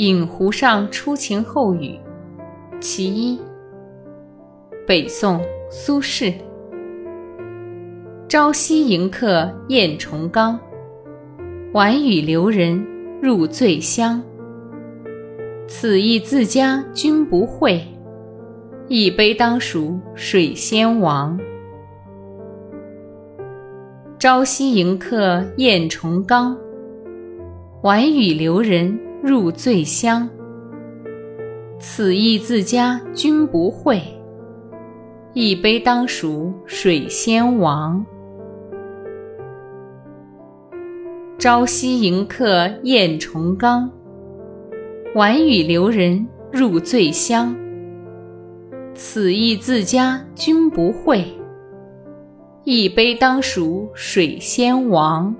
饮湖上初晴后雨，其一。北宋苏轼。朝夕迎客宴重冈，晚雨留人入醉乡。此意自家君不会，一杯当属水仙王。朝夕迎客宴重冈，晚雨留人入醉乡。此意自家君不会，一杯当属水仙王。朝夕迎客宴重冈，晚雨留人入醉乡。此意自家君不会，一杯当属水仙王。